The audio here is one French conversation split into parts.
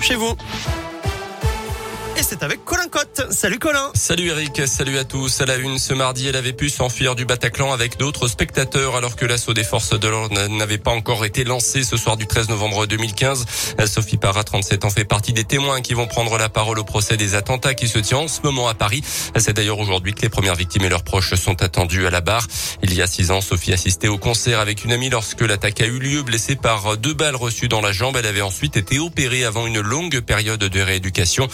chez vous. C'est avec Colin Cotte. Salut Colin. Salut Eric, salut à tous. À la une, ce mardi, elle avait pu s'enfuir du Bataclan avec d'autres spectateurs alors que l'assaut des forces de l'ordre n'avait pas encore été lancé ce soir du 13 novembre 2015. Sophie Parra, 37 ans, fait partie des témoins qui vont prendre la parole au procès des attentats qui se tient en ce moment à Paris. C'est d'ailleurs aujourd'hui que les premières victimes et leurs proches sont attendus à la barre. Il y a six ans, Sophie assistait au concert avec une amie lorsque l'attaque a eu lieu, blessée par deux balles reçues dans la jambe. Elle avait ensuite été opérée avant une longue période de rééducation.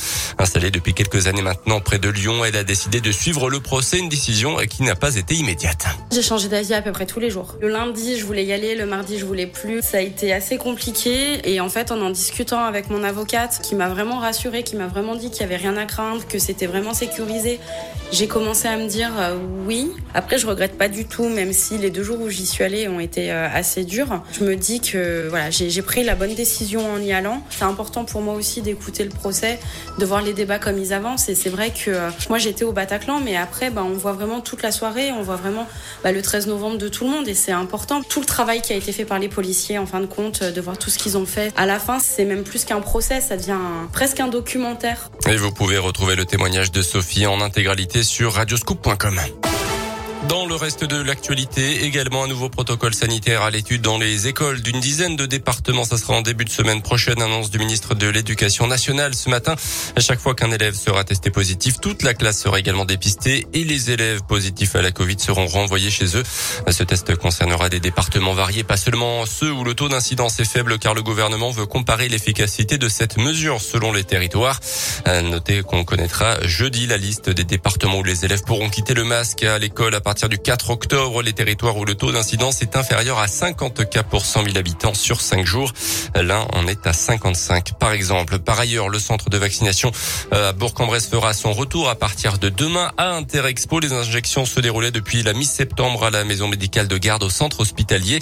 Installée depuis quelques années maintenant près de Lyon, elle a décidé de suivre le procès, une décision qui n'a pas été immédiate. J'ai changé d'avis à peu près tous les jours. Le lundi, je voulais y aller, le mardi, je voulais plus. Ça a été assez compliqué et en fait, en en discutant avec mon avocate, qui m'a vraiment rassurée, qui m'a vraiment dit qu'il y avait rien à craindre, que c'était vraiment sécurisé, j'ai commencé à me dire euh, oui. Après, je regrette pas du tout, même si les deux jours où j'y suis allée ont été euh, assez durs. Je me dis que voilà, j'ai pris la bonne décision en y allant. C'est important pour moi aussi d'écouter le procès, de voir les débats comme ils avancent. Et c'est vrai que euh, moi j'étais au Bataclan, mais après, bah, on voit vraiment toute la soirée, on voit vraiment bah, le 13 novembre de tout le monde. Et c'est important. Tout le travail qui a été fait par les policiers, en fin de compte, de voir tout ce qu'ils ont fait. À la fin, c'est même plus qu'un procès, ça devient presque un documentaire. Et vous pouvez retrouver le témoignage de Sophie en intégralité sur radioscoop.com. Dans le reste de l'actualité, également un nouveau protocole sanitaire à l'étude dans les écoles d'une dizaine de départements. Ça sera en début de semaine prochaine, annonce du ministre de l'Éducation nationale ce matin. À chaque fois qu'un élève sera testé positif, toute la classe sera également dépistée et les élèves positifs à la Covid seront renvoyés chez eux. Ce test concernera des départements variés, pas seulement ceux où le taux d'incidence est faible car le gouvernement veut comparer l'efficacité de cette mesure selon les territoires. Notez qu'on connaîtra jeudi la liste des départements où les élèves pourront quitter le masque à l'école à partir partir du 4 octobre, les territoires où le taux d'incidence est inférieur à 50 cas pour 100 000 habitants sur 5 jours. L'un en est à 55 par exemple. Par ailleurs, le centre de vaccination euh, à Bourg-en-Bresse fera son retour à partir de demain à Interexpo. Les injections se déroulaient depuis la mi-septembre à la maison médicale de garde au centre hospitalier.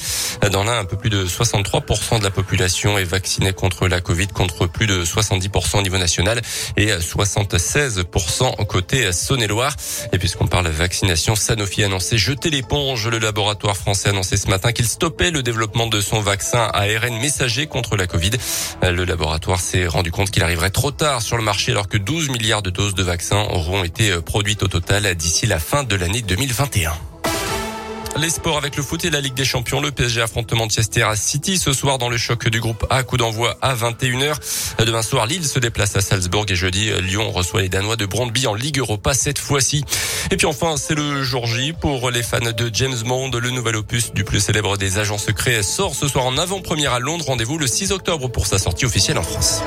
Dans l'un, un peu plus de 63% de la population est vaccinée contre la Covid, contre plus de 70% au niveau national et 76% côté Saône-et-Loire. Et puisqu'on parle vaccination, Sanofi annoncé jeter l'éponge. Le laboratoire français a annoncé ce matin qu'il stoppait le développement de son vaccin ARN messager contre la Covid. Le laboratoire s'est rendu compte qu'il arriverait trop tard sur le marché alors que 12 milliards de doses de vaccins auront été produites au total d'ici la fin de l'année 2021. Les sports avec le foot et la Ligue des Champions. Le PSG affronte Manchester à City ce soir dans le choc du groupe A. Coup d'envoi à 21h. Demain soir, Lille se déplace à Salzbourg et jeudi, Lyon reçoit les Danois de Brondby en Ligue Europa cette fois-ci. Et puis enfin, c'est le jour J pour les fans de James Bond. Le nouvel opus du plus célèbre des agents secrets sort ce soir en avant-première à Londres. Rendez-vous le 6 octobre pour sa sortie officielle en France.